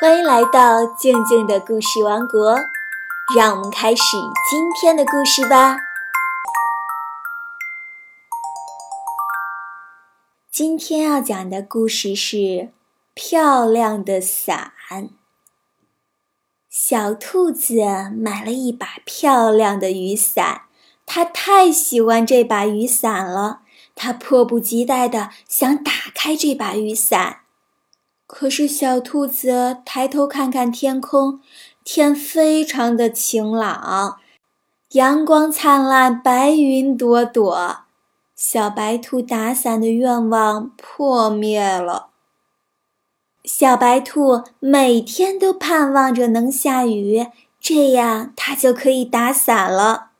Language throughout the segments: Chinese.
欢迎来到静静的故事王国，让我们开始今天的故事吧。今天要讲的故事是《漂亮的伞》。小兔子买了一把漂亮的雨伞，它太喜欢这把雨伞了，它迫不及待地想打开这把雨伞。可是，小兔子抬头看看天空，天非常的晴朗，阳光灿烂，白云朵朵。小白兔打伞的愿望破灭了。小白兔每天都盼望着能下雨，这样它就可以打伞了。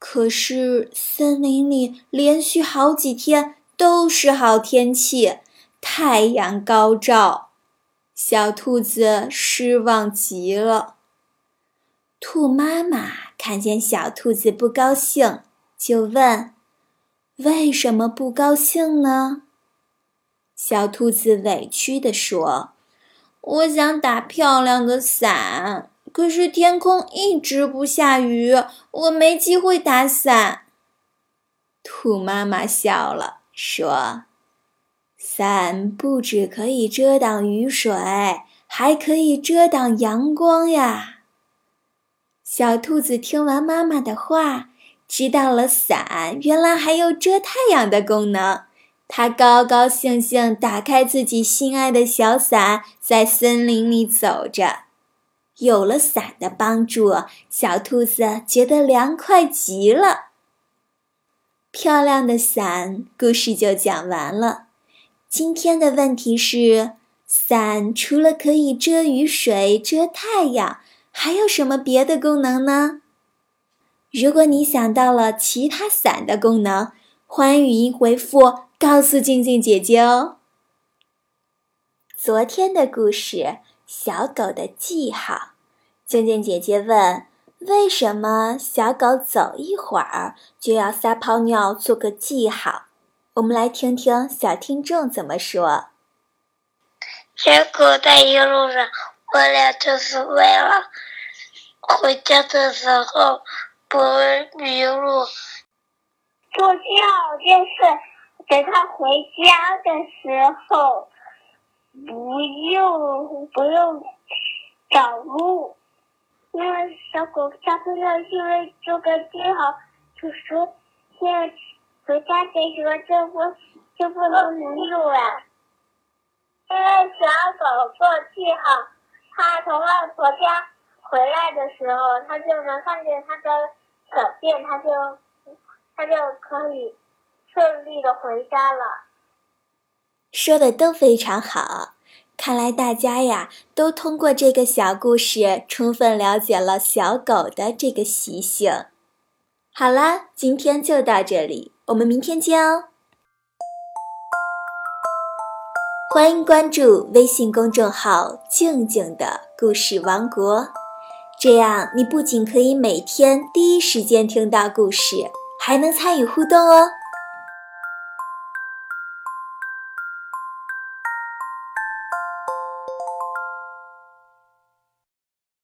可是，森林里连续好几天都是好天气。太阳高照，小兔子失望极了。兔妈妈看见小兔子不高兴，就问：“为什么不高兴呢？”小兔子委屈地说：“我想打漂亮的伞，可是天空一直不下雨，我没机会打伞。”兔妈妈笑了，说。伞不只可以遮挡雨水，还可以遮挡阳光呀。小兔子听完妈妈的话，知道了伞原来还有遮太阳的功能。它高高兴兴打开自己心爱的小伞，在森林里走着。有了伞的帮助，小兔子觉得凉快极了。漂亮的伞故事就讲完了。今天的问题是：伞除了可以遮雨水、遮太阳，还有什么别的功能呢？如果你想到了其他伞的功能，欢迎语音回复告诉静静姐姐哦。昨天的故事：小狗的记号。静静姐姐问：为什么小狗走一会儿就要撒泡尿做个记号？我们来听听小听众怎么说。小狗在一路上，我俩就是为了回家的时候不迷路。做记号就是等它回家的时候不用不用找路。因为小狗撒泡尿，因为做个记号，就说现在。回家的时候就不就不能迷路了，因为小狗做记号，它从外婆家回来的时候，它就能看见它的小便，它就它就可以顺利的回家了。说的都非常好，看来大家呀都通过这个小故事充分了解了小狗的这个习性。好啦，今天就到这里。我们明天见哦！欢迎关注微信公众号“静静的故事王国”，这样你不仅可以每天第一时间听到故事，还能参与互动哦。